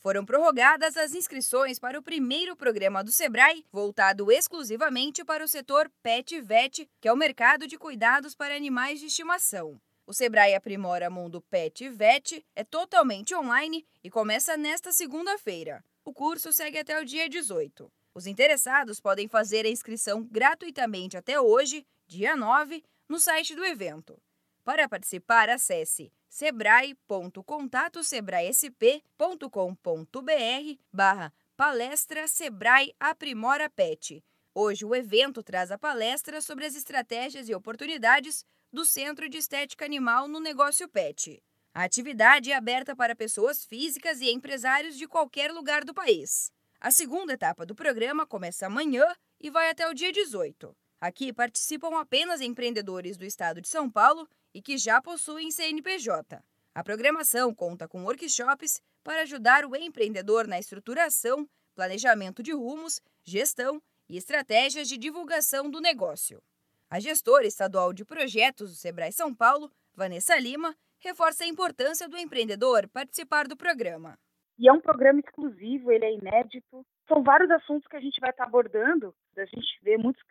foram prorrogadas as inscrições para o primeiro programa do Sebrae, voltado exclusivamente para o setor Pet Vet, que é o mercado de cuidados para animais de estimação. O Sebrae Aprimora Mundo Pet Vet é totalmente online e começa nesta segunda-feira. O curso segue até o dia 18. Os interessados podem fazer a inscrição gratuitamente até hoje, dia 9, no site do evento. Para participar, acesse sebrae.contatosebraesp.com.br barra palestra Sebrae Aprimora Pet. Hoje o evento traz a palestra sobre as estratégias e oportunidades do Centro de Estética Animal no negócio pet. A atividade é aberta para pessoas físicas e empresários de qualquer lugar do país. A segunda etapa do programa começa amanhã e vai até o dia 18. Aqui participam apenas empreendedores do estado de São Paulo e que já possuem CNPJ. A programação conta com workshops para ajudar o empreendedor na estruturação, planejamento de rumos, gestão e estratégias de divulgação do negócio. A gestora estadual de projetos do Sebrae São Paulo, Vanessa Lima, reforça a importância do empreendedor participar do programa. E é um programa exclusivo, ele é inédito. São vários assuntos que a gente vai estar abordando. A gente vê muitos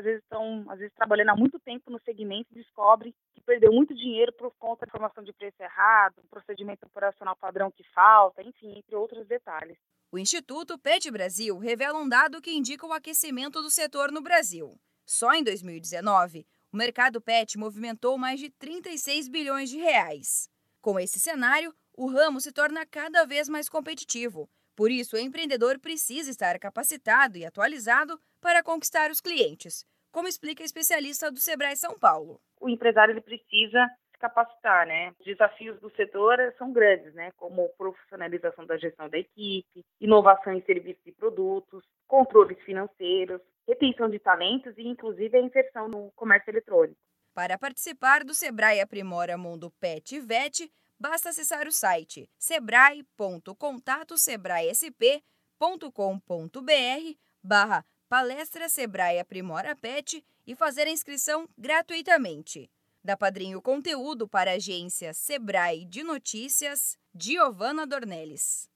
às vezes estão, às vezes trabalhando há muito tempo no segmento e descobrem que perdeu muito dinheiro por conta da informação de preço errado, procedimento operacional padrão que falta, enfim, entre outros detalhes. O Instituto Pet Brasil revela um dado que indica o aquecimento do setor no Brasil. Só em 2019, o mercado pet movimentou mais de 36 bilhões de reais. Com esse cenário, o ramo se torna cada vez mais competitivo. Por isso, o empreendedor precisa estar capacitado e atualizado para conquistar os clientes, como explica a especialista do Sebrae São Paulo. O empresário ele precisa se capacitar, né? Os desafios do setor são grandes, né? Como profissionalização da gestão da equipe, inovação em serviços e produtos, controles financeiros, retenção de talentos e, inclusive, a inserção no comércio eletrônico. Para participar do Sebrae Aprimora Mundo Pet Vet, basta acessar o site sebrae.contatosebraesp.com.br barra palestra Sebrae Aprimora Pet e fazer a inscrição gratuitamente. Da Padrinho Conteúdo para a agência Sebrae de Notícias, Giovana Dornelles.